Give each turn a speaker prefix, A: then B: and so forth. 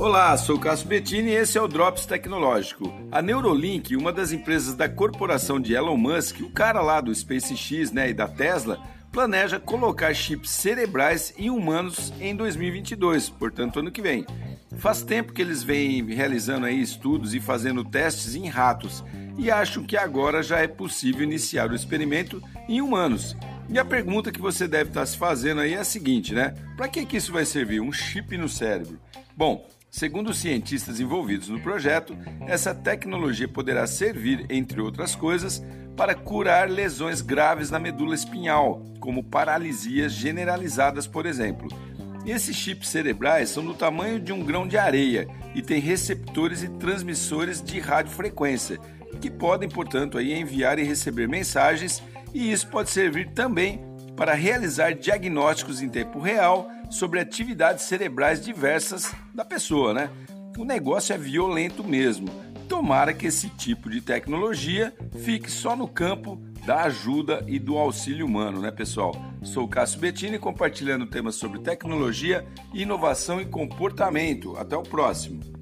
A: Olá, sou Cássio Bettini e esse é o Drops Tecnológico. A Neurolink, uma das empresas da corporação de Elon Musk, o cara lá do SpaceX né, e da Tesla, planeja colocar chips cerebrais em humanos em 2022, portanto ano que vem. Faz tempo que eles vêm realizando aí estudos e fazendo testes em ratos e acham que agora já é possível iniciar o experimento em humanos. E a pergunta que você deve estar se fazendo aí é a seguinte, né? Para que, que isso vai servir? Um chip no cérebro? Bom, Segundo os cientistas envolvidos no projeto, essa tecnologia poderá servir, entre outras coisas, para curar lesões graves na medula espinhal, como paralisias generalizadas, por exemplo. Esses chips cerebrais são do tamanho de um grão de areia e têm receptores e transmissores de radiofrequência, que podem, portanto, aí enviar e receber mensagens, e isso pode servir também para realizar diagnósticos em tempo real sobre atividades cerebrais diversas da pessoa, né? O negócio é violento mesmo. Tomara que esse tipo de tecnologia fique só no campo da ajuda e do auxílio humano, né, pessoal? Sou o Cássio Bettini compartilhando temas sobre tecnologia, inovação e comportamento. Até o próximo.